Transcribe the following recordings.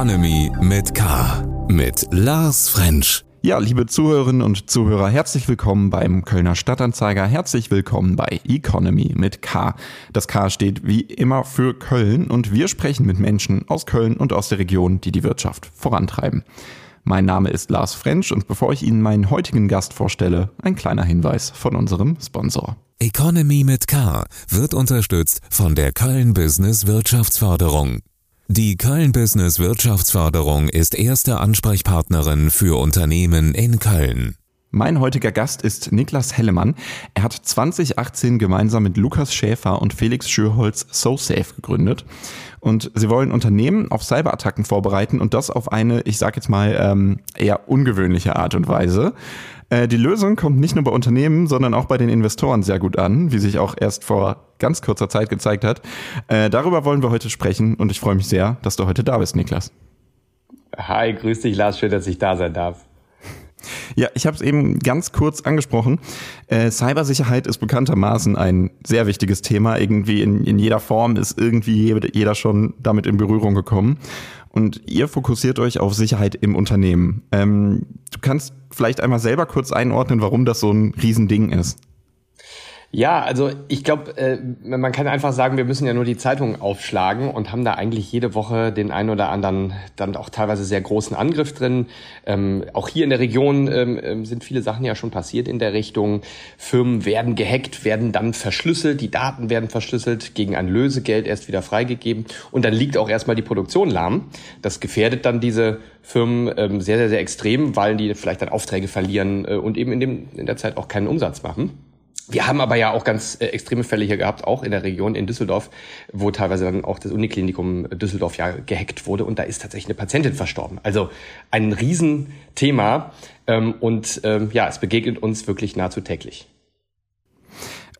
Economy mit K. Mit Lars French. Ja, liebe Zuhörerinnen und Zuhörer, herzlich willkommen beim Kölner Stadtanzeiger. Herzlich willkommen bei Economy mit K. Das K steht wie immer für Köln und wir sprechen mit Menschen aus Köln und aus der Region, die die Wirtschaft vorantreiben. Mein Name ist Lars French und bevor ich Ihnen meinen heutigen Gast vorstelle, ein kleiner Hinweis von unserem Sponsor. Economy mit K wird unterstützt von der Köln Business Wirtschaftsförderung. Die Köln Business Wirtschaftsförderung ist erste Ansprechpartnerin für Unternehmen in Köln. Mein heutiger Gast ist Niklas Hellemann. Er hat 2018 gemeinsam mit Lukas Schäfer und Felix Schürholz SoSafe gegründet. Und sie wollen Unternehmen auf Cyberattacken vorbereiten und das auf eine, ich sag jetzt mal, ähm, eher ungewöhnliche Art und Weise. Äh, die Lösung kommt nicht nur bei Unternehmen, sondern auch bei den Investoren sehr gut an, wie sich auch erst vor ganz kurzer Zeit gezeigt hat. Äh, darüber wollen wir heute sprechen und ich freue mich sehr, dass du heute da bist, Niklas. Hi, grüß dich, Lars. Schön, dass ich da sein darf. Ja, ich habe es eben ganz kurz angesprochen. Äh, Cybersicherheit ist bekanntermaßen ein sehr wichtiges Thema. Irgendwie in, in jeder Form ist irgendwie jeder schon damit in Berührung gekommen. Und ihr fokussiert euch auf Sicherheit im Unternehmen. Ähm, du kannst vielleicht einmal selber kurz einordnen, warum das so ein Riesending ist. Ja, also ich glaube, äh, man kann einfach sagen, wir müssen ja nur die Zeitungen aufschlagen und haben da eigentlich jede Woche den einen oder anderen dann auch teilweise sehr großen Angriff drin. Ähm, auch hier in der Region ähm, ähm, sind viele Sachen ja schon passiert in der Richtung. Firmen werden gehackt, werden dann verschlüsselt, die Daten werden verschlüsselt, gegen ein Lösegeld erst wieder freigegeben und dann liegt auch erstmal die Produktion lahm. Das gefährdet dann diese Firmen ähm, sehr, sehr, sehr extrem, weil die vielleicht dann Aufträge verlieren äh, und eben in, dem, in der Zeit auch keinen Umsatz machen. Wir haben aber ja auch ganz äh, extreme Fälle hier gehabt, auch in der Region in Düsseldorf, wo teilweise dann auch das Uniklinikum Düsseldorf ja gehackt wurde und da ist tatsächlich eine Patientin verstorben. Also ein Riesenthema ähm, und ähm, ja, es begegnet uns wirklich nahezu täglich.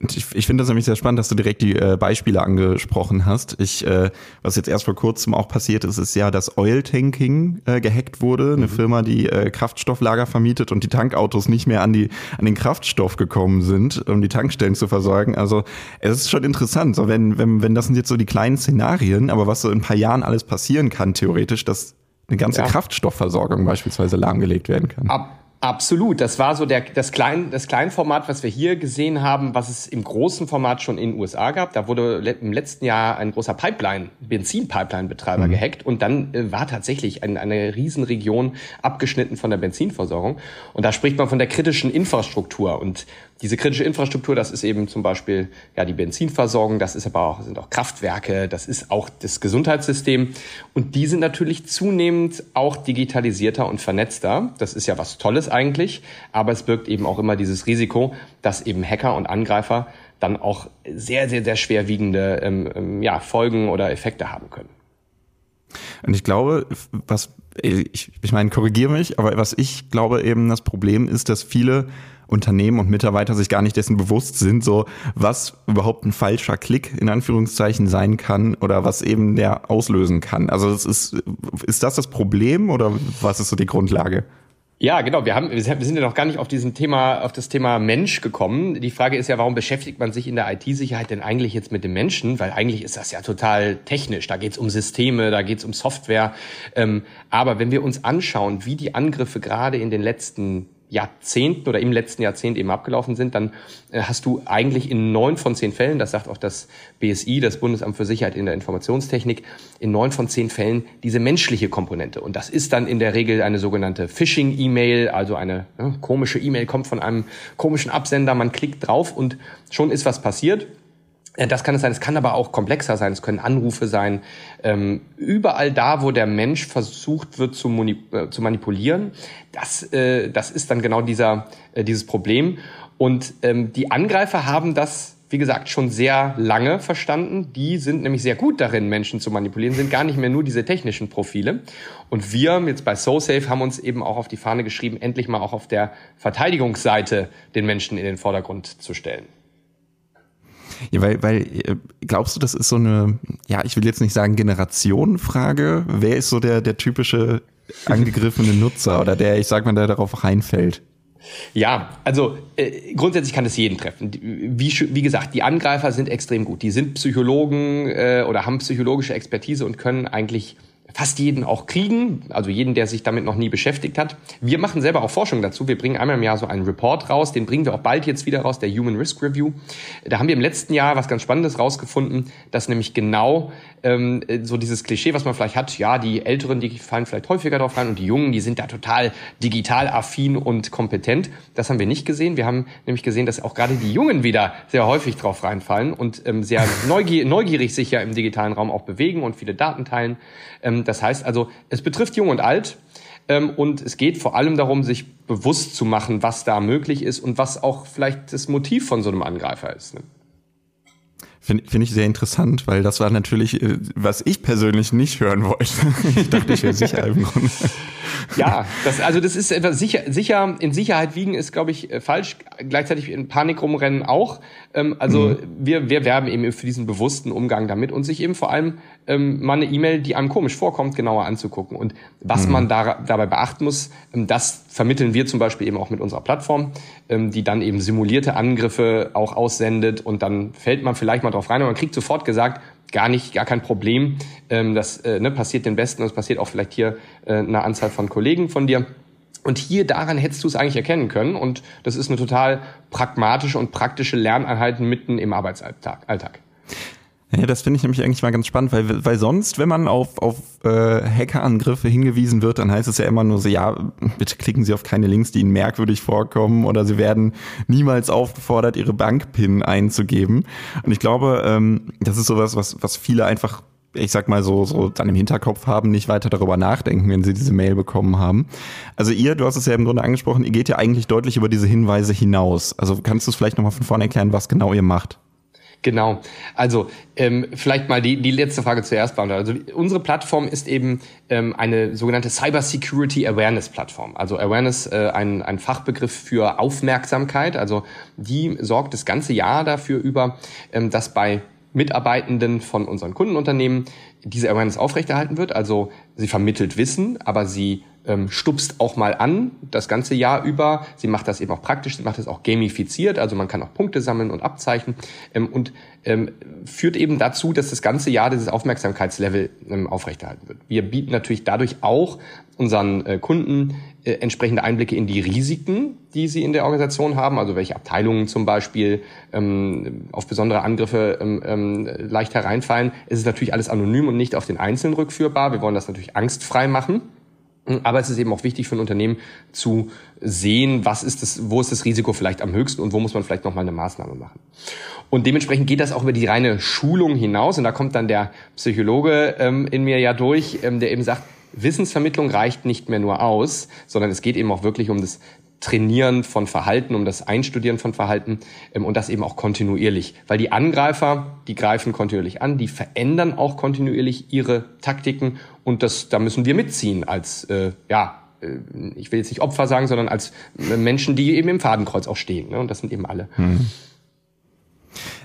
Ich, ich finde das nämlich sehr spannend, dass du direkt die äh, Beispiele angesprochen hast. Ich, äh, was jetzt erst vor kurzem auch passiert ist, ist ja, dass Oil Tanking äh, gehackt wurde. Eine mhm. Firma, die äh, Kraftstofflager vermietet und die Tankautos nicht mehr an die an den Kraftstoff gekommen sind, um die Tankstellen zu versorgen. Also es ist schon interessant, so wenn wenn wenn das sind jetzt so die kleinen Szenarien, aber was so in ein paar Jahren alles passieren kann theoretisch, dass eine ganze ja. Kraftstoffversorgung beispielsweise lahmgelegt werden kann. Ab Absolut. Das war so der, das, Klein, das Kleinformat, was wir hier gesehen haben, was es im großen Format schon in den USA gab. Da wurde im letzten Jahr ein großer Pipeline, Benzin-Pipeline-Betreiber mhm. gehackt und dann äh, war tatsächlich ein, eine Riesenregion abgeschnitten von der Benzinversorgung. Und da spricht man von der kritischen Infrastruktur. Und diese kritische Infrastruktur, das ist eben zum Beispiel ja die Benzinversorgung, das ist aber auch, sind auch Kraftwerke, das ist auch das Gesundheitssystem. Und die sind natürlich zunehmend auch digitalisierter und vernetzter. Das ist ja was Tolles eigentlich, aber es birgt eben auch immer dieses Risiko, dass eben Hacker und Angreifer dann auch sehr, sehr, sehr schwerwiegende ähm, ähm ja, Folgen oder Effekte haben können. Und ich glaube, was ich, ich meine, korrigiere mich, aber was ich glaube eben das Problem ist, dass viele Unternehmen und Mitarbeiter sich gar nicht dessen bewusst sind, so was überhaupt ein falscher Klick in Anführungszeichen sein kann oder was eben der auslösen kann. Also ist, ist das das Problem oder was ist so die Grundlage? Ja, genau. Wir haben, wir sind ja noch gar nicht auf diesem Thema, auf das Thema Mensch gekommen. Die Frage ist ja, warum beschäftigt man sich in der IT-Sicherheit denn eigentlich jetzt mit dem Menschen? Weil eigentlich ist das ja total technisch. Da geht's um Systeme, da geht's um Software. Ähm, aber wenn wir uns anschauen, wie die Angriffe gerade in den letzten Jahrzehnten oder im letzten Jahrzehnt eben abgelaufen sind, dann äh, hast du eigentlich in neun von zehn Fällen, das sagt auch das BSI, das Bundesamt für Sicherheit in der Informationstechnik, in neun von zehn Fällen diese menschliche Komponente. Und das ist dann in der Regel eine sogenannte Phishing-E-Mail, also eine ja, komische E-Mail kommt von einem komischen Absender, man klickt drauf und schon ist was passiert. Äh, das kann es sein, es kann aber auch komplexer sein, es können Anrufe sein. Ähm, überall da, wo der Mensch versucht wird zu, äh, zu manipulieren, das, äh, das ist dann genau dieser, äh, dieses Problem. Und ähm, die Angreifer haben das, wie gesagt, schon sehr lange verstanden. Die sind nämlich sehr gut darin, Menschen zu manipulieren, sind gar nicht mehr nur diese technischen Profile. Und wir jetzt bei SoSafe haben uns eben auch auf die Fahne geschrieben, endlich mal auch auf der Verteidigungsseite den Menschen in den Vordergrund zu stellen. Ja, weil, weil äh, glaubst du, das ist so eine, ja, ich will jetzt nicht sagen Generationenfrage. Wer ist so der, der typische angegriffene Nutzer oder der, ich sag mal, der darauf reinfällt? Ja, also äh, grundsätzlich kann es jeden treffen. Wie, wie gesagt, die Angreifer sind extrem gut. Die sind Psychologen äh, oder haben psychologische Expertise und können eigentlich fast jeden auch kriegen, also jeden, der sich damit noch nie beschäftigt hat. Wir machen selber auch Forschung dazu. Wir bringen einmal im Jahr so einen Report raus, den bringen wir auch bald jetzt wieder raus, der Human Risk Review. Da haben wir im letzten Jahr was ganz Spannendes rausgefunden, dass nämlich genau ähm, so dieses Klischee, was man vielleicht hat, ja, die Älteren, die fallen vielleicht häufiger drauf rein und die Jungen, die sind da total digital affin und kompetent. Das haben wir nicht gesehen. Wir haben nämlich gesehen, dass auch gerade die Jungen wieder sehr häufig drauf reinfallen und ähm, sehr neugier neugierig sich ja im digitalen Raum auch bewegen und viele Daten teilen. Ähm, das heißt also, es betrifft Jung und Alt. Ähm, und es geht vor allem darum, sich bewusst zu machen, was da möglich ist und was auch vielleicht das Motiv von so einem Angreifer ist. Finde find ich sehr interessant, weil das war natürlich, äh, was ich persönlich nicht hören wollte. ich dachte, ich wäre sicher im Grunde. Ja, das, also das ist etwas sicher, sicher, in Sicherheit wiegen ist, glaube ich, äh, falsch. Gleichzeitig in Panik rumrennen auch. Ähm, also mhm. wir, wir werben eben für diesen bewussten Umgang damit und sich eben vor allem ähm, mal eine E-Mail, die einem komisch vorkommt, genauer anzugucken. Und was mhm. man da, dabei beachten muss, ähm, das vermitteln wir zum Beispiel eben auch mit unserer Plattform, ähm, die dann eben simulierte Angriffe auch aussendet und dann fällt man vielleicht mal drauf rein und man kriegt sofort gesagt, gar nicht, gar kein Problem. Ähm, das äh, ne, passiert den Besten und es passiert auch vielleicht hier äh, einer Anzahl von Kollegen von dir. Und hier daran hättest du es eigentlich erkennen können. Und das ist eine total pragmatische und praktische Lerneinheit mitten im Arbeitsalltag. Alltag. Ja, das finde ich nämlich eigentlich mal ganz spannend, weil, weil sonst, wenn man auf, auf äh, Hackerangriffe hingewiesen wird, dann heißt es ja immer nur so, ja, bitte klicken Sie auf keine Links, die Ihnen merkwürdig vorkommen oder Sie werden niemals aufgefordert, Ihre Bankpin einzugeben. Und ich glaube, ähm, das ist sowas, was, was viele einfach ich sag mal so, so dann im Hinterkopf haben, nicht weiter darüber nachdenken, wenn sie diese Mail bekommen haben. Also ihr, du hast es ja im Grunde angesprochen, ihr geht ja eigentlich deutlich über diese Hinweise hinaus. Also kannst du es vielleicht nochmal von vorne erklären, was genau ihr macht? Genau. Also ähm, vielleicht mal die, die letzte Frage zuerst beantworten. Also unsere Plattform ist eben ähm, eine sogenannte Cyber Security Awareness Plattform. Also Awareness äh, ein, ein Fachbegriff für Aufmerksamkeit. Also die sorgt das ganze Jahr dafür über, ähm, dass bei Mitarbeitenden von unseren Kundenunternehmen diese Awareness aufrechterhalten wird. Also sie vermittelt Wissen, aber sie stupst auch mal an, das ganze Jahr über. Sie macht das eben auch praktisch, sie macht das auch gamifiziert, also man kann auch Punkte sammeln und abzeichnen ähm, und ähm, führt eben dazu, dass das ganze Jahr dieses Aufmerksamkeitslevel ähm, aufrechterhalten wird. Wir bieten natürlich dadurch auch unseren äh, Kunden äh, entsprechende Einblicke in die Risiken, die sie in der Organisation haben, also welche Abteilungen zum Beispiel ähm, auf besondere Angriffe ähm, ähm, leicht hereinfallen. Es ist natürlich alles anonym und nicht auf den Einzelnen rückführbar. Wir wollen das natürlich angstfrei machen. Aber es ist eben auch wichtig für ein Unternehmen zu sehen, was ist das, wo ist das Risiko vielleicht am höchsten und wo muss man vielleicht nochmal eine Maßnahme machen. Und dementsprechend geht das auch über die reine Schulung hinaus. Und da kommt dann der Psychologe ähm, in mir ja durch, ähm, der eben sagt, Wissensvermittlung reicht nicht mehr nur aus, sondern es geht eben auch wirklich um das Trainieren von Verhalten, um das Einstudieren von Verhalten ähm, und das eben auch kontinuierlich. Weil die Angreifer, die greifen kontinuierlich an, die verändern auch kontinuierlich ihre Taktiken und das, da müssen wir mitziehen als, äh, ja, äh, ich will jetzt nicht Opfer sagen, sondern als Menschen, die eben im Fadenkreuz auch stehen. Ne? Und das sind eben alle. Hm.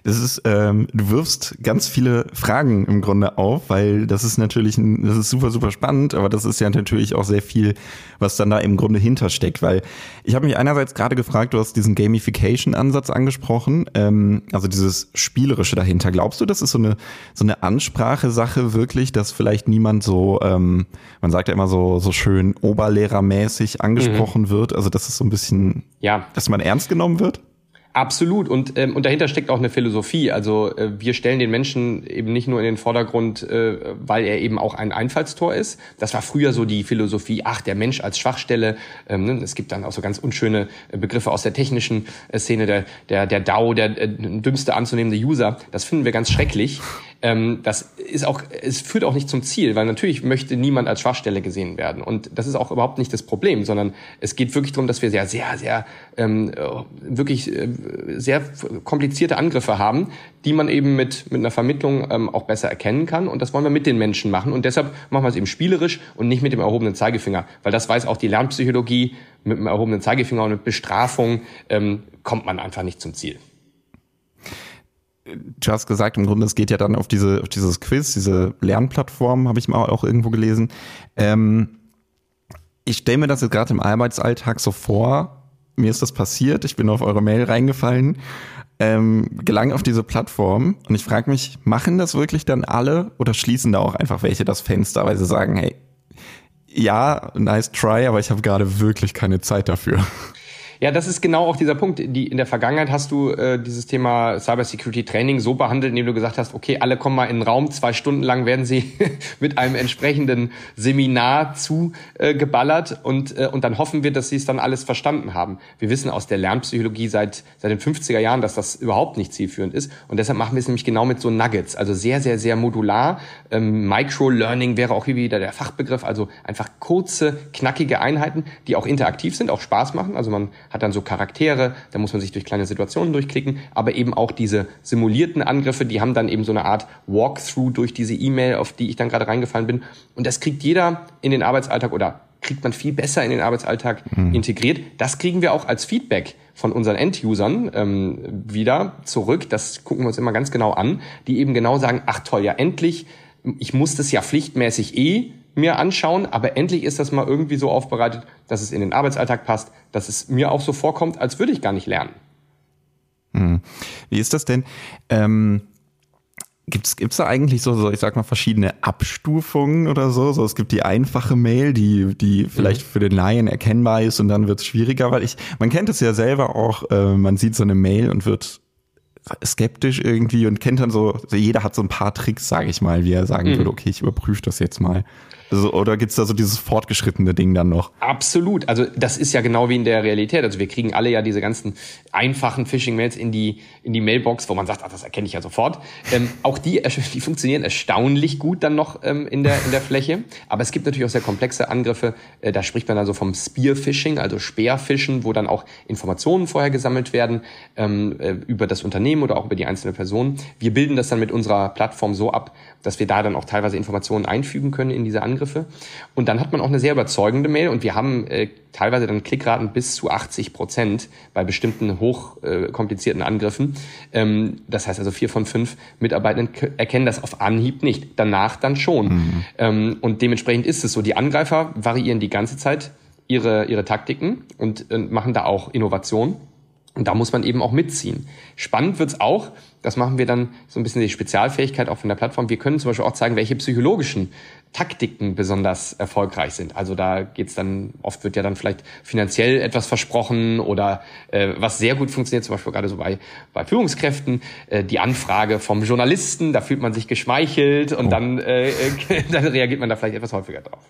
Das ist, ähm, du wirfst ganz viele Fragen im Grunde auf, weil das ist natürlich, ein, das ist super, super spannend, aber das ist ja natürlich auch sehr viel, was dann da im Grunde hintersteckt, weil ich habe mich einerseits gerade gefragt, du hast diesen Gamification-Ansatz angesprochen, ähm, also dieses Spielerische dahinter. Glaubst du, das ist so eine, so eine Ansprache-Sache wirklich, dass vielleicht niemand so, ähm, man sagt ja immer so, so schön oberlehrermäßig angesprochen mhm. wird, also dass es so ein bisschen, ja. dass man ernst genommen wird? Absolut. Und, ähm, und dahinter steckt auch eine Philosophie. Also äh, wir stellen den Menschen eben nicht nur in den Vordergrund, äh, weil er eben auch ein Einfallstor ist. Das war früher so die Philosophie, ach, der Mensch als Schwachstelle. Ähm, ne? Es gibt dann auch so ganz unschöne äh, Begriffe aus der technischen äh, Szene, der, der, der DAO, der äh, dümmste anzunehmende User. Das finden wir ganz schrecklich. Ähm, das ist auch, es führt auch nicht zum Ziel, weil natürlich möchte niemand als Schwachstelle gesehen werden. Und das ist auch überhaupt nicht das Problem, sondern es geht wirklich darum, dass wir sehr, sehr, sehr, ähm, äh, wirklich äh, sehr komplizierte Angriffe haben, die man eben mit, mit einer Vermittlung ähm, auch besser erkennen kann. Und das wollen wir mit den Menschen machen. Und deshalb machen wir es eben spielerisch und nicht mit dem erhobenen Zeigefinger. Weil das weiß auch die Lernpsychologie, mit dem erhobenen Zeigefinger und mit Bestrafung ähm, kommt man einfach nicht zum Ziel du hast gesagt, im Grunde, es geht ja dann auf diese, auf dieses Quiz, diese Lernplattform, habe ich mal auch irgendwo gelesen. Ähm, ich stelle mir das jetzt gerade im Arbeitsalltag so vor, mir ist das passiert, ich bin auf eure Mail reingefallen ähm, gelangen auf diese Plattform und ich frage mich, machen das wirklich dann alle oder schließen da auch einfach welche das Fenster, weil sie sagen, hey, ja, nice try, aber ich habe gerade wirklich keine Zeit dafür. Ja, das ist genau auch dieser Punkt. Die, in der Vergangenheit hast du äh, dieses Thema Cybersecurity Training so behandelt, indem du gesagt hast, okay, alle kommen mal in den Raum, zwei Stunden lang werden sie mit einem entsprechenden Seminar zugeballert äh, und, äh, und dann hoffen wir, dass sie es dann alles verstanden haben. Wir wissen aus der Lernpsychologie seit, seit den 50er Jahren, dass das überhaupt nicht zielführend ist und deshalb machen wir es nämlich genau mit so Nuggets, also sehr, sehr, sehr modular. Ähm, Micro-Learning wäre auch hier wieder der Fachbegriff, also einfach kurze, knackige Einheiten, die auch interaktiv sind, auch Spaß machen, also man hat dann so Charaktere, da muss man sich durch kleine Situationen durchklicken, aber eben auch diese simulierten Angriffe, die haben dann eben so eine Art Walkthrough durch diese E-Mail, auf die ich dann gerade reingefallen bin. Und das kriegt jeder in den Arbeitsalltag oder kriegt man viel besser in den Arbeitsalltag mhm. integriert. Das kriegen wir auch als Feedback von unseren End-Usern ähm, wieder zurück. Das gucken wir uns immer ganz genau an, die eben genau sagen, ach toll, ja endlich, ich muss das ja pflichtmäßig eh mir anschauen, aber endlich ist das mal irgendwie so aufbereitet, dass es in den Arbeitsalltag passt, dass es mir auch so vorkommt, als würde ich gar nicht lernen. Hm. Wie ist das denn? Ähm Gibt es da eigentlich so, so, ich sag mal, verschiedene Abstufungen oder so? So, es gibt die einfache Mail, die, die vielleicht mhm. für den Laien erkennbar ist und dann wird es schwieriger, weil ich, man kennt es ja selber auch, äh, man sieht so eine Mail und wird skeptisch irgendwie und kennt dann so, jeder hat so ein paar Tricks, sage ich mal, wie er sagen mhm. würde, okay, ich überprüfe das jetzt mal. Also, oder gibt's da so dieses fortgeschrittene Ding dann noch? Absolut. Also das ist ja genau wie in der Realität. Also wir kriegen alle ja diese ganzen einfachen Phishing-Mails in die, in die Mailbox, wo man sagt, ach, das erkenne ich ja sofort. Ähm, auch die, die funktionieren erstaunlich gut dann noch ähm, in, der, in der Fläche. Aber es gibt natürlich auch sehr komplexe Angriffe. Äh, da spricht man also vom Spear-Phishing, also Speerfischen, wo dann auch Informationen vorher gesammelt werden ähm, äh, über das Unternehmen oder auch über die einzelne Person. Wir bilden das dann mit unserer Plattform so ab, dass wir da dann auch teilweise Informationen einfügen können in diese Angriffe. Und dann hat man auch eine sehr überzeugende Mail und wir haben äh, teilweise dann Klickraten bis zu 80 Prozent bei bestimmten hochkomplizierten äh, Angriffen. Ähm, das heißt also vier von fünf Mitarbeitenden erkennen das auf Anhieb nicht, danach dann schon. Mhm. Ähm, und dementsprechend ist es so, die Angreifer variieren die ganze Zeit ihre, ihre Taktiken und äh, machen da auch Innovation. Und da muss man eben auch mitziehen. Spannend wird's auch, das machen wir dann so ein bisschen die Spezialfähigkeit auch von der Plattform. Wir können zum Beispiel auch zeigen, welche psychologischen Taktiken besonders erfolgreich sind. Also da geht's dann, oft wird ja dann vielleicht finanziell etwas versprochen oder äh, was sehr gut funktioniert, zum Beispiel gerade so bei, bei Führungskräften, äh, die Anfrage vom Journalisten, da fühlt man sich geschmeichelt und oh. dann, äh, dann reagiert man da vielleicht etwas häufiger drauf.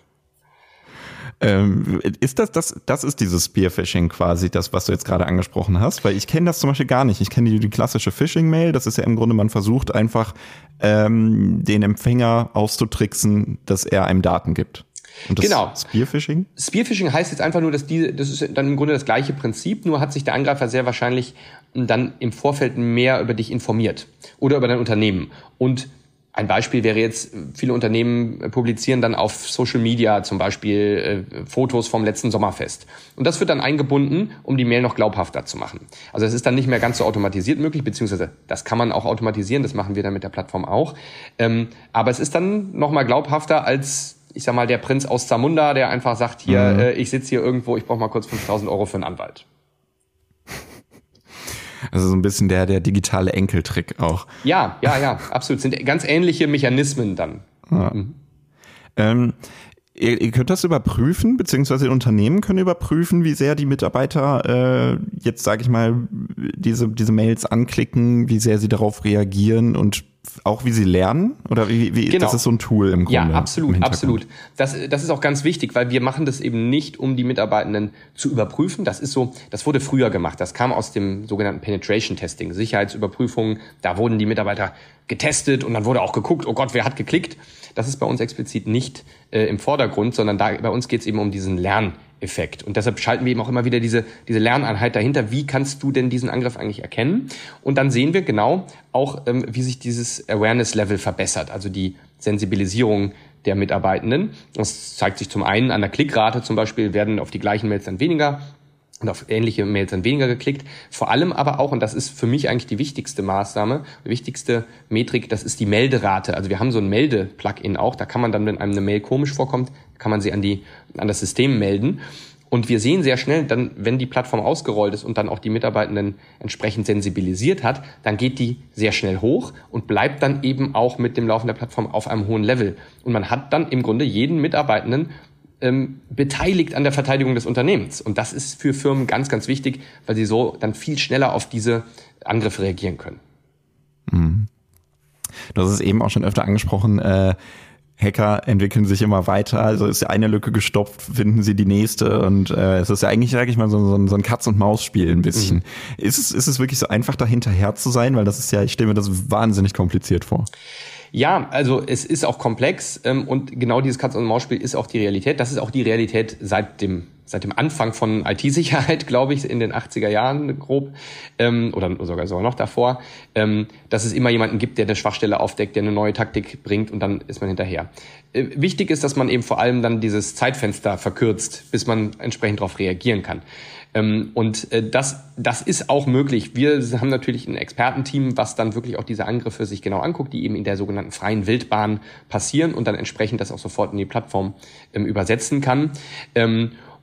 Ähm, ist das, das, das ist dieses Spearfishing quasi, das, was du jetzt gerade angesprochen hast? Weil ich kenne das zum Beispiel gar nicht. Ich kenne die, die klassische Phishing-Mail. Das ist ja im Grunde, man versucht einfach, ähm, den Empfänger auszutricksen, dass er einem Daten gibt. Und das genau. Spearfishing? Spearfishing heißt jetzt einfach nur, dass die, das ist dann im Grunde das gleiche Prinzip, nur hat sich der Angreifer sehr wahrscheinlich dann im Vorfeld mehr über dich informiert oder über dein Unternehmen. Und ein Beispiel wäre jetzt, viele Unternehmen publizieren dann auf Social Media zum Beispiel äh, Fotos vom letzten Sommerfest. Und das wird dann eingebunden, um die Mail noch glaubhafter zu machen. Also es ist dann nicht mehr ganz so automatisiert möglich, beziehungsweise das kann man auch automatisieren, das machen wir dann mit der Plattform auch. Ähm, aber es ist dann noch mal glaubhafter als, ich sag mal, der Prinz aus Zamunda, der einfach sagt, hier, mhm. äh, ich sitze hier irgendwo, ich brauche mal kurz 5000 Euro für einen Anwalt. Also so ein bisschen der, der digitale Enkeltrick auch. Ja, ja, ja, absolut. Sind ganz ähnliche Mechanismen dann. Ja. Mhm. Ähm, ihr, ihr könnt das überprüfen, beziehungsweise Unternehmen können überprüfen, wie sehr die Mitarbeiter äh, jetzt, sage ich mal, diese, diese Mails anklicken, wie sehr sie darauf reagieren und auch wie sie lernen? Oder wie, wie genau. das ist so ein Tool im Grunde? Ja, absolut, absolut. Das, das ist auch ganz wichtig, weil wir machen das eben nicht, um die Mitarbeitenden zu überprüfen. Das ist so, das wurde früher gemacht. Das kam aus dem sogenannten Penetration Testing, Sicherheitsüberprüfungen. Da wurden die Mitarbeiter getestet und dann wurde auch geguckt, oh Gott, wer hat geklickt? Das ist bei uns explizit nicht äh, im Vordergrund, sondern da, bei uns geht es eben um diesen Lern. Effekt. Und deshalb schalten wir eben auch immer wieder diese, diese Lerneinheit dahinter. Wie kannst du denn diesen Angriff eigentlich erkennen? Und dann sehen wir genau auch, ähm, wie sich dieses Awareness-Level verbessert, also die Sensibilisierung der Mitarbeitenden. Das zeigt sich zum einen an der Klickrate zum Beispiel, werden auf die gleichen Mails dann weniger und auf ähnliche Mails dann weniger geklickt. Vor allem aber auch, und das ist für mich eigentlich die wichtigste Maßnahme, die wichtigste Metrik, das ist die Melderate. Also wir haben so ein Melde-Plugin auch, da kann man dann, wenn einem eine Mail komisch vorkommt, kann man sie an, die, an das System melden. Und wir sehen sehr schnell, dann, wenn die Plattform ausgerollt ist und dann auch die Mitarbeitenden entsprechend sensibilisiert hat, dann geht die sehr schnell hoch und bleibt dann eben auch mit dem Laufen der Plattform auf einem hohen Level. Und man hat dann im Grunde jeden Mitarbeitenden ähm, beteiligt an der Verteidigung des Unternehmens. Und das ist für Firmen ganz, ganz wichtig, weil sie so dann viel schneller auf diese Angriffe reagieren können. Mhm. Du hast es eben auch schon öfter angesprochen. Äh, Hacker entwickeln sich immer weiter. Also ist ja eine Lücke gestopft, finden sie die nächste. Und äh, es ist ja eigentlich, sage ich mal, so, so, so ein Katz-und-Maus-Spiel ein bisschen. Mhm. Ist, es, ist es wirklich so einfach, dahinterher zu sein? Weil das ist ja, ich stelle mir das wahnsinnig kompliziert vor. Ja, also es ist auch komplex ähm, und genau dieses Katz-und-Maus-Spiel ist auch die Realität. Das ist auch die Realität seit dem seit dem Anfang von IT-Sicherheit, glaube ich, in den 80er Jahren grob, ähm, oder sogar sogar noch davor, ähm, dass es immer jemanden gibt, der eine Schwachstelle aufdeckt, der eine neue Taktik bringt und dann ist man hinterher. Äh, wichtig ist, dass man eben vor allem dann dieses Zeitfenster verkürzt, bis man entsprechend darauf reagieren kann. Ähm, und äh, das, das ist auch möglich. Wir haben natürlich ein Expertenteam, was dann wirklich auch diese Angriffe sich genau anguckt, die eben in der sogenannten freien Wildbahn passieren und dann entsprechend das auch sofort in die Plattform ähm, übersetzen kann.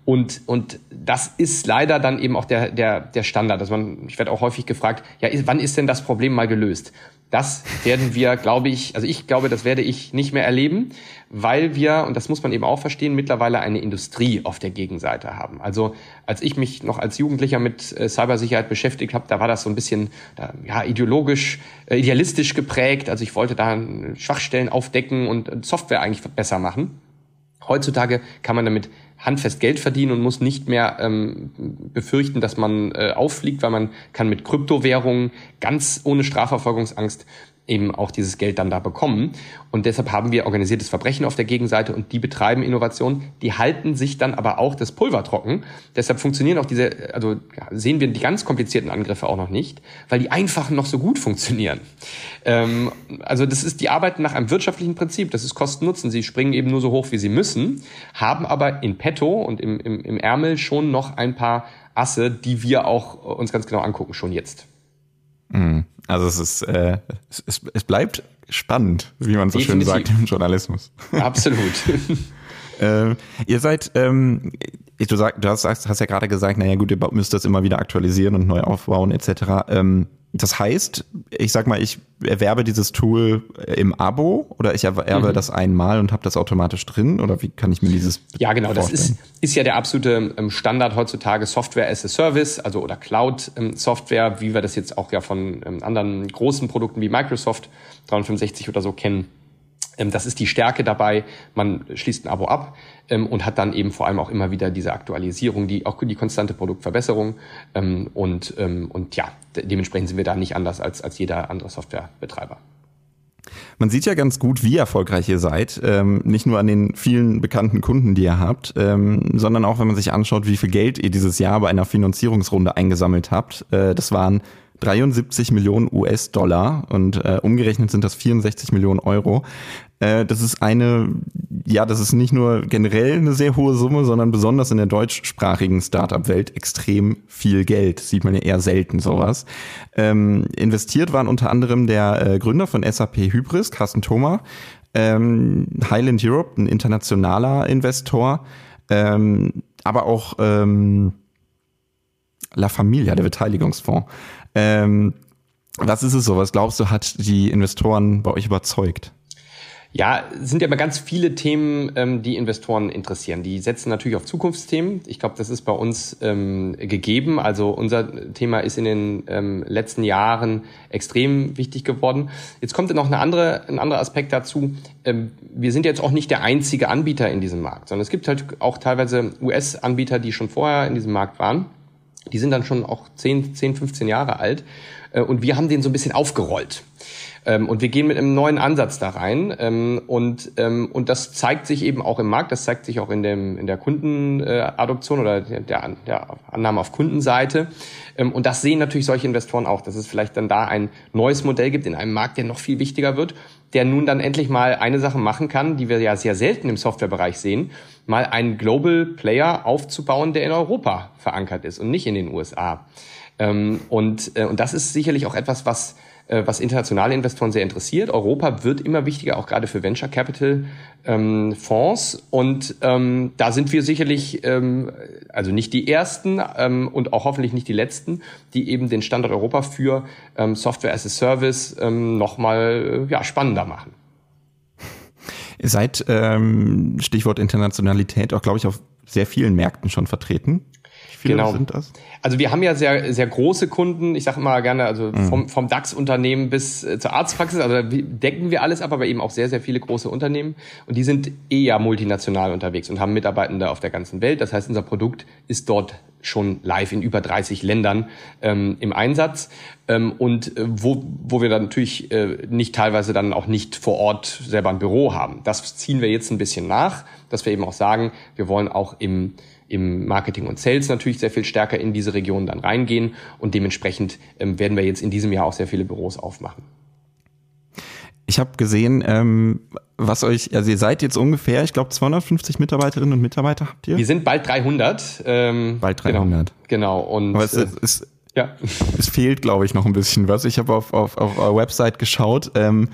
Und, und das ist leider dann eben auch der, der, der Standard. Also man, ich werde auch häufig gefragt, ja, wann ist denn das Problem mal gelöst? Das werden wir, glaube ich, also ich glaube, das werde ich nicht mehr erleben, weil wir, und das muss man eben auch verstehen, mittlerweile eine Industrie auf der Gegenseite haben. Also als ich mich noch als Jugendlicher mit äh, Cybersicherheit beschäftigt habe, da war das so ein bisschen ja, ideologisch, äh, idealistisch geprägt. Also ich wollte da Schwachstellen aufdecken und Software eigentlich besser machen. Heutzutage kann man damit handfest Geld verdienen und muss nicht mehr ähm, befürchten, dass man äh, auffliegt, weil man kann mit Kryptowährungen ganz ohne Strafverfolgungsangst eben auch dieses Geld dann da bekommen. Und deshalb haben wir organisiertes Verbrechen auf der Gegenseite und die betreiben Innovation. Die halten sich dann aber auch das Pulver trocken. Deshalb funktionieren auch diese, also sehen wir die ganz komplizierten Angriffe auch noch nicht, weil die einfachen noch so gut funktionieren. Ähm, also das ist, die arbeiten nach einem wirtschaftlichen Prinzip. Das ist Kosten-Nutzen. Sie springen eben nur so hoch, wie sie müssen, haben aber in petto und im, im, im Ärmel schon noch ein paar Asse, die wir auch uns ganz genau angucken, schon jetzt. Mhm. Also es ist, äh, es, es bleibt spannend, wie man so Definitiv. schön sagt im Journalismus. Absolut. äh, ihr seid, ähm, du, sag, du hast, hast ja gerade gesagt, naja gut, ihr müsst das immer wieder aktualisieren und neu aufbauen etc. Ähm, das heißt, ich sag mal, ich erwerbe dieses Tool im Abo oder ich erwerbe mhm. das einmal und habe das automatisch drin oder wie kann ich mir dieses Ja, genau, vorstellen? das ist ist ja der absolute ähm, Standard heutzutage Software as a Service, also oder Cloud ähm, Software, wie wir das jetzt auch ja von ähm, anderen großen Produkten wie Microsoft 365 oder so kennen. Ähm, das ist die Stärke dabei. Man schließt ein Abo ab ähm, und hat dann eben vor allem auch immer wieder diese Aktualisierung, die auch die konstante Produktverbesserung. Ähm, und, und ja, dementsprechend sind wir da nicht anders als, als jeder andere Softwarebetreiber. Man sieht ja ganz gut, wie erfolgreich ihr seid. Nicht nur an den vielen bekannten Kunden, die ihr habt, sondern auch, wenn man sich anschaut, wie viel Geld ihr dieses Jahr bei einer Finanzierungsrunde eingesammelt habt. Äh, das waren 73 Millionen US-Dollar und äh, umgerechnet sind das 64 Millionen Euro. Äh, das ist eine, ja, das ist nicht nur generell eine sehr hohe Summe, sondern besonders in der deutschsprachigen Startup-Welt extrem viel Geld. sieht man ja eher selten sowas. Ähm, investiert waren unter anderem der äh, Gründer von SAP Hybris, Carsten Thoma, ähm, Highland Europe, ein internationaler Investor, ähm, aber auch ähm, La Familia, der Beteiligungsfonds. Ähm, was ist es so? Was glaubst du, hat die Investoren bei euch überzeugt? Ja, sind ja immer ganz viele Themen, ähm, die Investoren interessieren. Die setzen natürlich auf Zukunftsthemen. Ich glaube, das ist bei uns ähm, gegeben. Also unser Thema ist in den ähm, letzten Jahren extrem wichtig geworden. Jetzt kommt noch eine andere, ein anderer Aspekt dazu. Ähm, wir sind jetzt auch nicht der einzige Anbieter in diesem Markt, sondern es gibt halt auch teilweise US-Anbieter, die schon vorher in diesem Markt waren. Die sind dann schon auch 10, 10 15 Jahre alt. Äh, und wir haben den so ein bisschen aufgerollt. Ähm, und wir gehen mit einem neuen Ansatz da rein. Ähm, und, ähm, und das zeigt sich eben auch im Markt, das zeigt sich auch in, dem, in der Kundenadoption oder der, der Annahme auf Kundenseite. Ähm, und das sehen natürlich solche Investoren auch, dass es vielleicht dann da ein neues Modell gibt in einem Markt, der noch viel wichtiger wird, der nun dann endlich mal eine Sache machen kann, die wir ja sehr selten im Softwarebereich sehen, mal einen Global Player aufzubauen, der in Europa verankert ist und nicht in den USA. Ähm, und, äh, und das ist sicherlich auch etwas, was äh, was internationale Investoren sehr interessiert. Europa wird immer wichtiger, auch gerade für Venture Capital ähm, Fonds. Und ähm, da sind wir sicherlich, ähm, also nicht die ersten ähm, und auch hoffentlich nicht die letzten, die eben den Standort Europa für ähm, Software as a Service ähm, nochmal äh, ja, spannender machen. Ihr seid, ähm, Stichwort Internationalität, auch, glaube ich, auf sehr vielen Märkten schon vertreten viele genau. sind das? Also wir haben ja sehr, sehr große Kunden, ich sage immer gerne, also mhm. vom, vom DAX-Unternehmen bis äh, zur Arztpraxis, also decken wir alles ab, aber eben auch sehr, sehr viele große Unternehmen. Und die sind eher multinational unterwegs und haben Mitarbeitende auf der ganzen Welt. Das heißt, unser Produkt ist dort schon live in über 30 Ländern ähm, im Einsatz ähm, und äh, wo, wo wir dann natürlich äh, nicht teilweise dann auch nicht vor Ort selber ein Büro haben. Das ziehen wir jetzt ein bisschen nach, dass wir eben auch sagen, wir wollen auch im im Marketing und Sales natürlich sehr viel stärker in diese Region dann reingehen und dementsprechend ähm, werden wir jetzt in diesem Jahr auch sehr viele Büros aufmachen. Ich habe gesehen, ähm, was euch, also ihr seid jetzt ungefähr, ich glaube 250 Mitarbeiterinnen und Mitarbeiter habt ihr? Wir sind bald 300. Ähm, bald 300. Genau. genau und Aber es, äh, es, ja. es fehlt, glaube ich, noch ein bisschen was. Ich habe auf, auf, auf eurer Website geschaut. Ähm,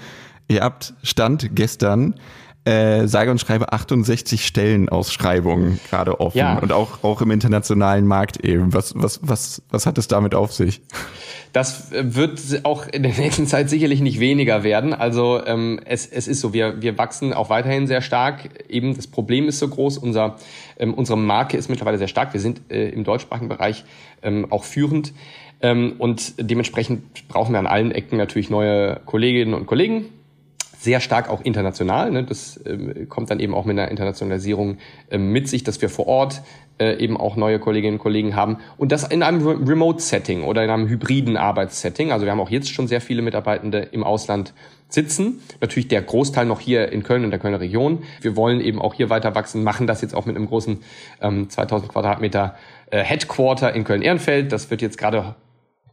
ihr habt Stand gestern äh, sage und schreibe 68 Stellenausschreibungen gerade offen ja. und auch, auch im internationalen Markt eben. Was, was, was, was hat es damit auf sich? Das wird auch in der nächsten Zeit sicherlich nicht weniger werden. Also ähm, es, es ist so, wir, wir wachsen auch weiterhin sehr stark. Eben das Problem ist so groß, unser, ähm, unsere Marke ist mittlerweile sehr stark. Wir sind äh, im deutschsprachigen Bereich ähm, auch führend. Ähm, und dementsprechend brauchen wir an allen Ecken natürlich neue Kolleginnen und Kollegen sehr stark auch international. Ne? Das ähm, kommt dann eben auch mit einer Internationalisierung ähm, mit sich, dass wir vor Ort äh, eben auch neue Kolleginnen und Kollegen haben. Und das in einem Remote-Setting oder in einem hybriden Arbeitssetting. Also wir haben auch jetzt schon sehr viele Mitarbeitende im Ausland sitzen. Natürlich der Großteil noch hier in Köln und der Kölner Region. Wir wollen eben auch hier weiter wachsen, machen das jetzt auch mit einem großen ähm, 2000 Quadratmeter äh, Headquarter in Köln-Ehrenfeld. Das wird jetzt gerade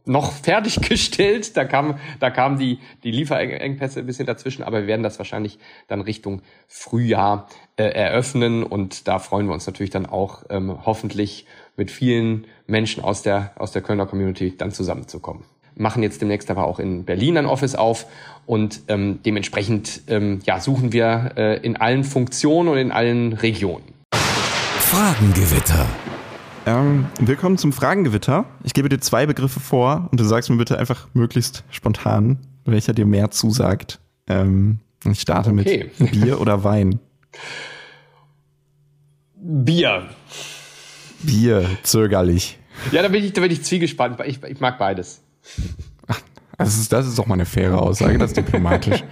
noch fertiggestellt. Da kam, da kamen die, die Lieferengpässe ein bisschen dazwischen, aber wir werden das wahrscheinlich dann Richtung Frühjahr äh, eröffnen und da freuen wir uns natürlich dann auch ähm, hoffentlich mit vielen Menschen aus der, aus der Kölner Community dann zusammenzukommen. Machen jetzt demnächst aber auch in Berlin ein Office auf und ähm, dementsprechend ähm, ja, suchen wir äh, in allen Funktionen und in allen Regionen. Fragengewitter. Ähm, willkommen zum Fragengewitter. Ich gebe dir zwei Begriffe vor und du sagst mir bitte einfach möglichst spontan, welcher dir mehr zusagt. Ähm, ich starte okay. mit Bier oder Wein. Bier. Bier, zögerlich. Ja, da bin ich, da bin ich zwiegespannt. Ich, ich mag beides. Ach, das ist, das ist doch mal eine faire Aussage, das ist diplomatisch.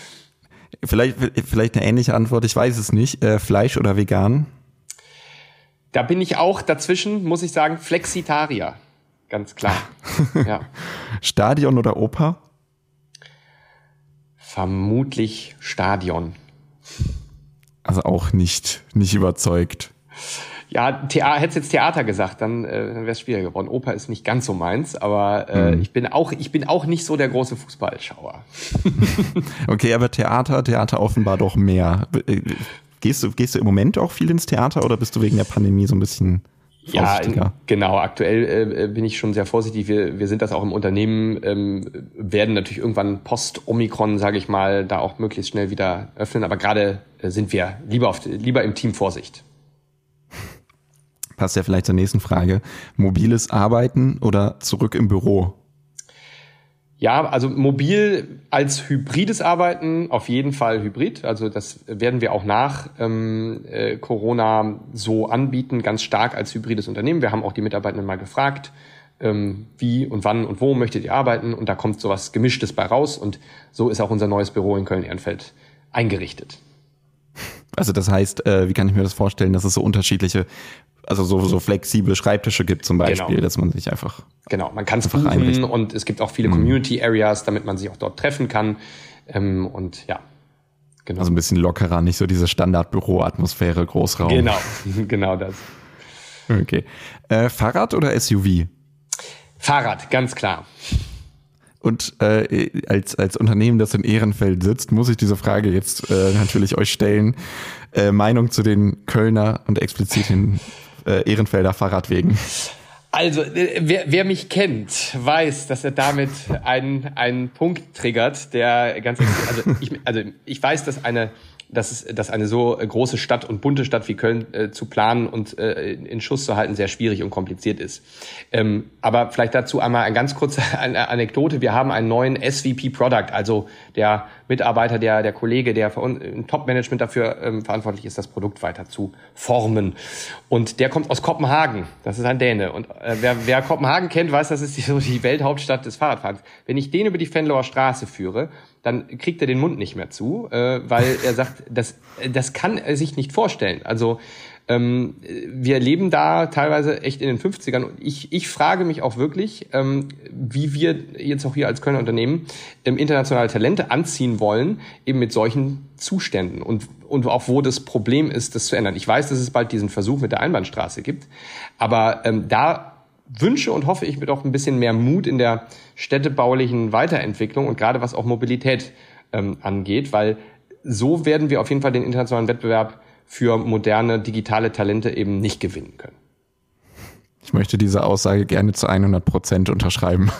vielleicht, vielleicht eine ähnliche Antwort, ich weiß es nicht. Äh, Fleisch oder vegan? Da bin ich auch dazwischen, muss ich sagen, Flexitarier. Ganz klar. ja. Stadion oder Oper? Vermutlich Stadion. Also auch nicht, nicht überzeugt. Ja, Thea hättest jetzt Theater gesagt, dann, äh, dann wäre es schwieriger geworden. Oper ist nicht ganz so meins, aber äh, mhm. ich bin auch, ich bin auch nicht so der große Fußballschauer. okay, aber Theater, Theater offenbar doch mehr. Gehst du, gehst du im Moment auch viel ins Theater oder bist du wegen der Pandemie so ein bisschen vorsichtiger? Ja, genau. Aktuell äh, bin ich schon sehr vorsichtig. Wir, wir sind das auch im Unternehmen, ähm, werden natürlich irgendwann post-Omikron, sage ich mal, da auch möglichst schnell wieder öffnen. Aber gerade äh, sind wir lieber, auf, lieber im Team Vorsicht. Passt ja vielleicht zur nächsten Frage. Mobiles Arbeiten oder zurück im Büro? Ja, also mobil als hybrides Arbeiten auf jeden Fall hybrid. Also das werden wir auch nach ähm, äh, Corona so anbieten, ganz stark als hybrides Unternehmen. Wir haben auch die Mitarbeitenden mal gefragt, ähm, wie und wann und wo möchtet ihr arbeiten und da kommt sowas Gemischtes bei raus und so ist auch unser neues Büro in Köln-Ehrenfeld eingerichtet. Also das heißt, äh, wie kann ich mir das vorstellen, dass es so unterschiedliche also so, so flexible Schreibtische gibt zum Beispiel, genau. dass man sich einfach. Genau, man kann es buchen einrichten. und es gibt auch viele mhm. Community Areas, damit man sich auch dort treffen kann. Ähm, und ja. Genau. Also ein bisschen lockerer, nicht so diese Standardbüro-Atmosphäre, Großraum. Genau, genau das. Okay. Äh, Fahrrad oder SUV? Fahrrad, ganz klar. Und äh, als, als Unternehmen, das in Ehrenfeld sitzt, muss ich diese Frage jetzt äh, natürlich euch stellen. Äh, Meinung zu den Kölner und explizit den äh, Ehrenfelder Fahrradwegen? Also, äh, wer, wer mich kennt, weiß, dass er damit einen, einen Punkt triggert, der ganz, also ich, also ich weiß, dass eine dass, es, dass eine so große Stadt und bunte Stadt wie Köln äh, zu planen und äh, in Schuss zu halten sehr schwierig und kompliziert ist. Ähm, aber vielleicht dazu einmal eine ganz kurze Anekdote. Wir haben einen neuen SVP Product, also der Mitarbeiter, der, der Kollege, der im Top-Management dafür ähm, verantwortlich ist, das Produkt weiter zu formen. Und der kommt aus Kopenhagen. Das ist ein Däne. Und äh, wer, wer Kopenhagen kennt, weiß, das ist die, so die Welthauptstadt des Fahrradfahrens. Wenn ich den über die Fenloer Straße führe, dann kriegt er den Mund nicht mehr zu, äh, weil er sagt, das, das kann er sich nicht vorstellen. Also ähm, wir leben da teilweise echt in den 50ern. Und ich, ich frage mich auch wirklich, ähm, wie wir jetzt auch hier als Kölner Unternehmen ähm, internationale Talente anziehen wollen, eben mit solchen Zuständen und, und auch wo das Problem ist, das zu ändern. Ich weiß, dass es bald diesen Versuch mit der Einbahnstraße gibt, aber ähm, da wünsche und hoffe ich mir doch ein bisschen mehr Mut in der städtebaulichen Weiterentwicklung und gerade was auch Mobilität ähm, angeht, weil so werden wir auf jeden Fall den internationalen Wettbewerb für moderne digitale Talente eben nicht gewinnen können. Ich möchte diese Aussage gerne zu 100 Prozent unterschreiben.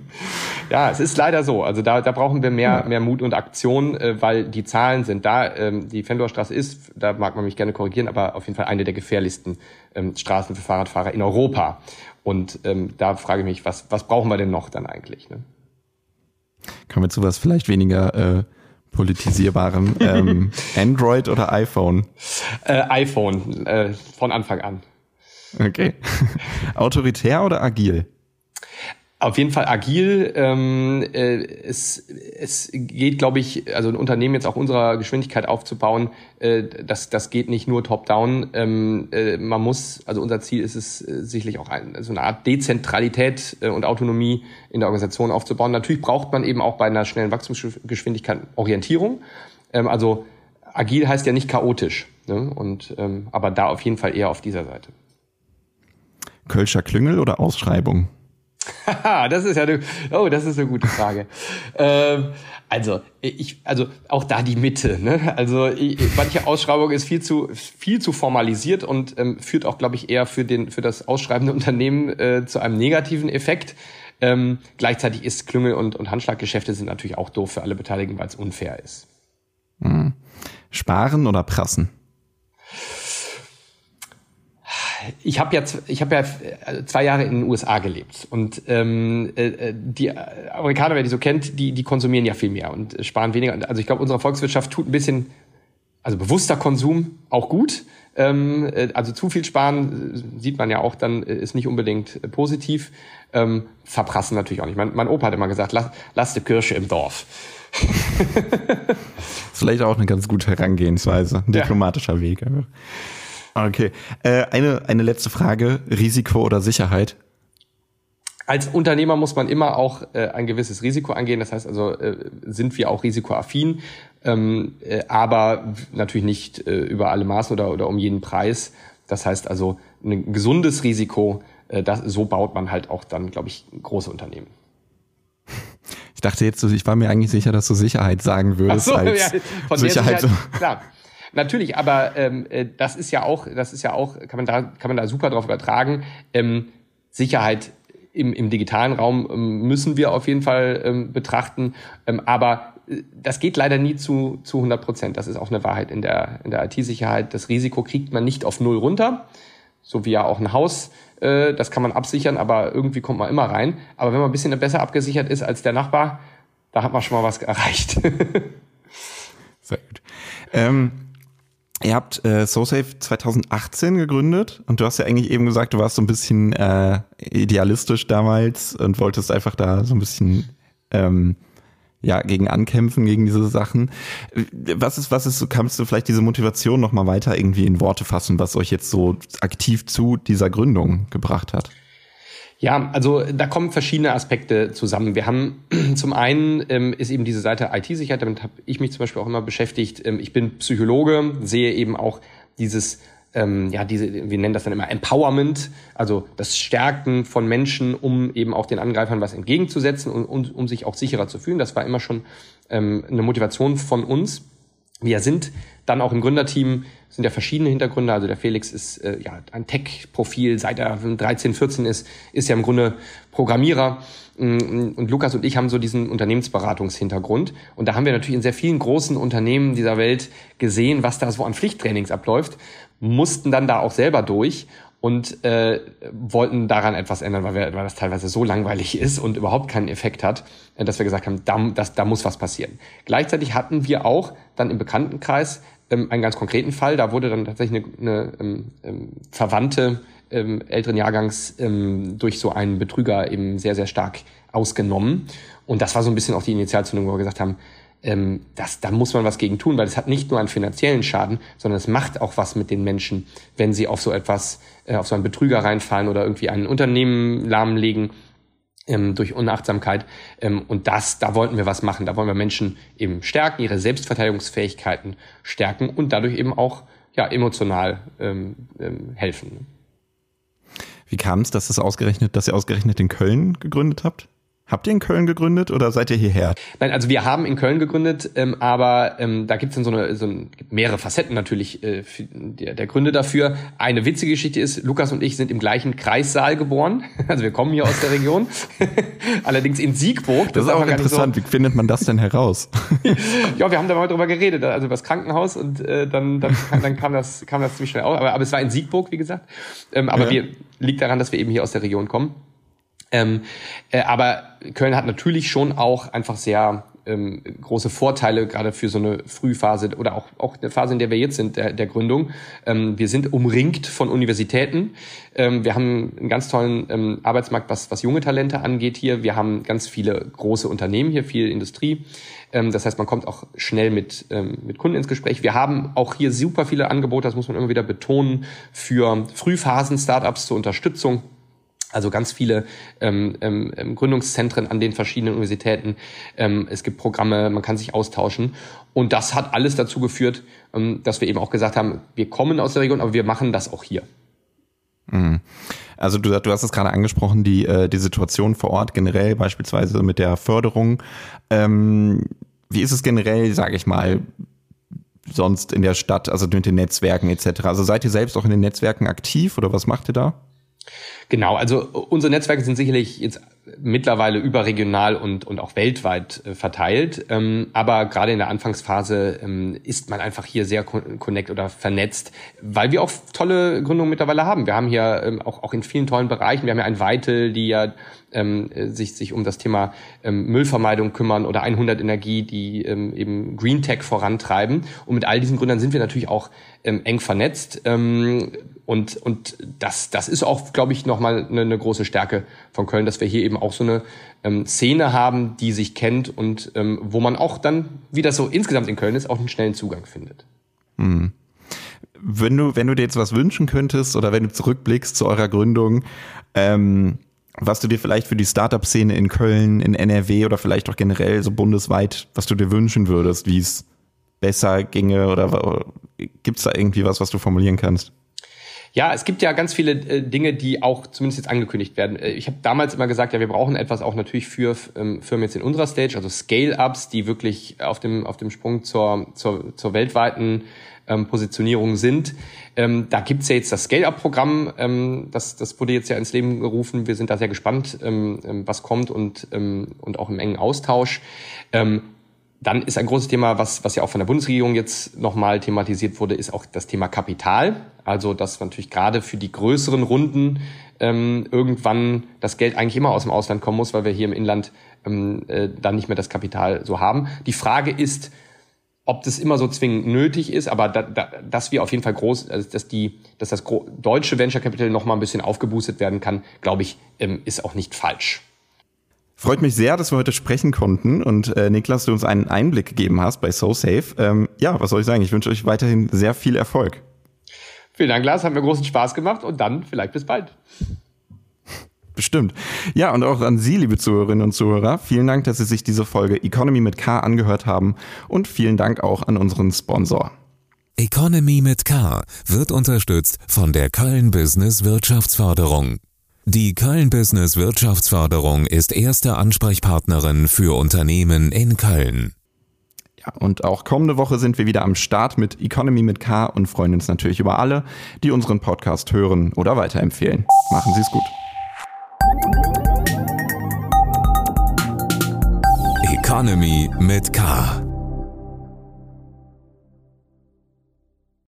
ja, es ist leider so. Also da, da brauchen wir mehr, ja. mehr Mut und Aktion, äh, weil die Zahlen sind da. Ähm, die Fendorstraße ist, da mag man mich gerne korrigieren, aber auf jeden Fall eine der gefährlichsten ähm, Straßen für Fahrradfahrer in Europa. Und ähm, da frage ich mich, was, was brauchen wir denn noch dann eigentlich? Ne? Kommen wir zu was vielleicht weniger äh, politisierbarem. ähm, Android oder iPhone? Äh, iPhone, äh, von Anfang an. Okay. Autoritär oder agil? Auf jeden Fall agil. Ähm, äh, es, es geht, glaube ich, also ein Unternehmen jetzt auch unserer Geschwindigkeit aufzubauen, äh, das, das geht nicht nur top-down. Ähm, äh, man muss, also unser Ziel ist es äh, sicherlich auch ein, so eine Art Dezentralität äh, und Autonomie in der Organisation aufzubauen. Natürlich braucht man eben auch bei einer schnellen Wachstumsgeschwindigkeit Orientierung. Ähm, also agil heißt ja nicht chaotisch, ne? und, ähm, aber da auf jeden Fall eher auf dieser Seite. Kölscher Klüngel oder Ausschreibung? das ist ja eine, oh, das ist eine gute Frage. ähm, also ich, also auch da die Mitte. Ne? Also ich, manche Ausschreibung ist viel zu viel zu formalisiert und ähm, führt auch, glaube ich, eher für den für das ausschreibende Unternehmen äh, zu einem negativen Effekt. Ähm, gleichzeitig ist Klüngel und, und Handschlaggeschäfte sind natürlich auch doof für alle Beteiligten, weil es unfair ist. Mhm. Sparen oder prassen? Ich habe ja, ich habe ja äh, zwei Jahre in den USA gelebt und ähm, äh, äh, die Amerikaner, wer die so kennt, die, die konsumieren ja viel mehr und sparen weniger. Also ich glaube, unsere Volkswirtschaft tut ein bisschen, also bewusster Konsum auch gut. Ähm, also zu viel sparen sieht man ja auch dann ist nicht unbedingt positiv. Ähm, verprassen natürlich auch nicht. Mein, mein Opa hat immer gesagt, lass, lass die Kirche im Dorf. Vielleicht auch eine ganz gute Herangehensweise, ein diplomatischer ja. Weg. Okay. Äh, eine, eine letzte Frage. Risiko oder Sicherheit? Als Unternehmer muss man immer auch äh, ein gewisses Risiko angehen. Das heißt also, äh, sind wir auch risikoaffin, ähm, äh, aber natürlich nicht äh, über alle Maßen oder, oder um jeden Preis. Das heißt also, ein gesundes Risiko, äh, das, so baut man halt auch dann, glaube ich, große Unternehmen. Ich dachte jetzt, ich war mir eigentlich sicher, dass du Sicherheit sagen würdest. Ach so, als ja, von Sicherheit, Sicherheit klar. Natürlich, aber ähm, äh, das ist ja auch, das ist ja auch, kann man da, kann man da super drauf übertragen. Ähm, Sicherheit im, im digitalen Raum ähm, müssen wir auf jeden Fall ähm, betrachten, ähm, aber äh, das geht leider nie zu, zu 100 Prozent. Das ist auch eine Wahrheit in der, in der IT-Sicherheit. Das Risiko kriegt man nicht auf Null runter, so wie ja auch ein Haus. Äh, das kann man absichern, aber irgendwie kommt man immer rein. Aber wenn man ein bisschen besser abgesichert ist als der Nachbar, da hat man schon mal was erreicht. Sehr gut. Ähm Ihr habt äh, SoSafe 2018 gegründet und du hast ja eigentlich eben gesagt, du warst so ein bisschen äh, idealistisch damals und wolltest einfach da so ein bisschen ähm, ja gegen ankämpfen gegen diese Sachen. Was ist was ist kannst du vielleicht diese Motivation noch mal weiter irgendwie in Worte fassen, was euch jetzt so aktiv zu dieser Gründung gebracht hat? Ja, also da kommen verschiedene Aspekte zusammen. Wir haben zum einen ähm, ist eben diese Seite IT-Sicherheit, damit habe ich mich zum Beispiel auch immer beschäftigt. Ähm, ich bin Psychologe, sehe eben auch dieses ähm, ja, diese, wir nennen das dann immer Empowerment, also das Stärken von Menschen, um eben auch den Angreifern was entgegenzusetzen und, und um sich auch sicherer zu fühlen. Das war immer schon ähm, eine Motivation von uns. Wir sind dann auch im Gründerteam, sind ja verschiedene Hintergründe. Also der Felix ist äh, ja ein Tech-Profil, seit er 13, 14 ist, ist ja im Grunde Programmierer. Mm, und Lukas und ich haben so diesen Unternehmensberatungshintergrund. Und da haben wir natürlich in sehr vielen großen Unternehmen dieser Welt gesehen, was da so an Pflichttrainings abläuft, mussten dann da auch selber durch und äh, wollten daran etwas ändern, weil, wir, weil das teilweise so langweilig ist und überhaupt keinen Effekt hat, äh, dass wir gesagt haben, da, das, da muss was passieren. Gleichzeitig hatten wir auch dann im Bekanntenkreis ähm, einen ganz konkreten Fall. Da wurde dann tatsächlich eine, eine ähm, ähm, Verwandte ähm, älteren Jahrgangs ähm, durch so einen Betrüger eben sehr, sehr stark ausgenommen. Und das war so ein bisschen auch die Initialzündung, wo wir gesagt haben, ähm, das, da muss man was gegen tun, weil es hat nicht nur einen finanziellen Schaden, sondern es macht auch was mit den Menschen, wenn sie auf so etwas, äh, auf so einen Betrüger reinfallen oder irgendwie ein Unternehmen lahmlegen ähm, durch Unachtsamkeit. Ähm, und das, da wollten wir was machen. Da wollen wir Menschen eben stärken, ihre Selbstverteidigungsfähigkeiten stärken und dadurch eben auch ja, emotional ähm, ähm, helfen. Wie kam es, dass das ausgerechnet, dass ihr ausgerechnet in Köln gegründet habt? Habt ihr in Köln gegründet oder seid ihr hierher? Nein, also wir haben in Köln gegründet, ähm, aber ähm, da gibt es dann so, eine, so ein, mehrere Facetten natürlich äh, der, der Gründe dafür. Eine witzige Geschichte ist, Lukas und ich sind im gleichen Kreissaal geboren. Also wir kommen hier aus der Region. Allerdings in Siegburg. Das, das ist auch interessant. So. Wie findet man das denn heraus? ja, wir haben da mal drüber geredet, also über das Krankenhaus und äh, dann, dann, dann kam, das, kam das ziemlich schnell auf. Aber, aber es war in Siegburg, wie gesagt. Ähm, aber ja. wir liegt daran, dass wir eben hier aus der Region kommen. Ähm, äh, aber Köln hat natürlich schon auch einfach sehr ähm, große Vorteile, gerade für so eine Frühphase oder auch, auch eine Phase, in der wir jetzt sind, der, der Gründung. Ähm, wir sind umringt von Universitäten. Ähm, wir haben einen ganz tollen ähm, Arbeitsmarkt, was, was junge Talente angeht hier. Wir haben ganz viele große Unternehmen hier, viel Industrie. Ähm, das heißt, man kommt auch schnell mit, ähm, mit Kunden ins Gespräch. Wir haben auch hier super viele Angebote, das muss man immer wieder betonen, für Frühphasen-Startups zur Unterstützung also ganz viele ähm, ähm, ähm, Gründungszentren an den verschiedenen Universitäten. Ähm, es gibt Programme, man kann sich austauschen. Und das hat alles dazu geführt, ähm, dass wir eben auch gesagt haben, wir kommen aus der Region, aber wir machen das auch hier. Mhm. Also du, du hast es gerade angesprochen, die, äh, die Situation vor Ort generell, beispielsweise mit der Förderung. Ähm, wie ist es generell, sage ich mal, sonst in der Stadt, also mit den Netzwerken etc.? Also seid ihr selbst auch in den Netzwerken aktiv oder was macht ihr da? Genau, also unsere Netzwerke sind sicherlich jetzt mittlerweile überregional und, und auch weltweit äh, verteilt. Ähm, aber gerade in der Anfangsphase ähm, ist man einfach hier sehr connect oder vernetzt, weil wir auch tolle Gründungen mittlerweile haben. Wir haben hier ähm, auch, auch in vielen tollen Bereichen, wir haben ja ein Weitel, die ja ähm, sich, sich um das Thema ähm, Müllvermeidung kümmern oder 100 Energie, die ähm, eben Green Tech vorantreiben. Und mit all diesen Gründern sind wir natürlich auch ähm, eng vernetzt. Und, und das, das ist auch, glaube ich, nochmal eine, eine große Stärke von Köln, dass wir hier eben auch so eine ähm, Szene haben, die sich kennt und ähm, wo man auch dann, wie das so insgesamt in Köln ist, auch einen schnellen Zugang findet. Mhm. Wenn du, wenn du dir jetzt was wünschen könntest oder wenn du zurückblickst zu eurer Gründung, ähm, was du dir vielleicht für die Startup-Szene in Köln, in NRW oder vielleicht auch generell so bundesweit, was du dir wünschen würdest, wie es besser ginge oder gibt es da irgendwie was, was du formulieren kannst? Ja, es gibt ja ganz viele äh, Dinge, die auch zumindest jetzt angekündigt werden. Äh, ich habe damals immer gesagt, ja, wir brauchen etwas auch natürlich für ähm, Firmen jetzt in unserer Stage, also Scale-Ups, die wirklich auf dem, auf dem Sprung zur, zur, zur weltweiten ähm, Positionierung sind. Ähm, da gibt's ja jetzt das Scale-Up-Programm, ähm, das, das wurde jetzt ja ins Leben gerufen. Wir sind da sehr gespannt, ähm, ähm was kommt und, ähm, und auch im engen Austausch. Ähm, dann ist ein großes Thema, was, was ja auch von der Bundesregierung jetzt nochmal thematisiert wurde, ist auch das Thema Kapital. Also, dass natürlich gerade für die größeren Runden ähm, irgendwann das Geld eigentlich immer aus dem Ausland kommen muss, weil wir hier im Inland ähm, äh, dann nicht mehr das Kapital so haben. Die Frage ist, ob das immer so zwingend nötig ist, aber da, da, dass wir auf jeden Fall groß, also dass die, dass das deutsche Venture Capital noch mal ein bisschen aufgeboostet werden kann, glaube ich, ähm, ist auch nicht falsch. Freut mich sehr, dass wir heute sprechen konnten und äh, Niklas, du uns einen Einblick gegeben hast bei SoSafe. Ähm, ja, was soll ich sagen? Ich wünsche euch weiterhin sehr viel Erfolg. Vielen Dank, Lars. Hat mir großen Spaß gemacht und dann vielleicht bis bald. Bestimmt. Ja, und auch an Sie, liebe Zuhörerinnen und Zuhörer, vielen Dank, dass Sie sich diese Folge Economy mit K angehört haben und vielen Dank auch an unseren Sponsor. Economy mit K wird unterstützt von der Köln Business Wirtschaftsförderung. Die Köln Business Wirtschaftsförderung ist erste Ansprechpartnerin für Unternehmen in Köln. Ja, und auch kommende Woche sind wir wieder am Start mit Economy mit K und freuen uns natürlich über alle, die unseren Podcast hören oder weiterempfehlen. Machen Sie es gut. Economy mit K.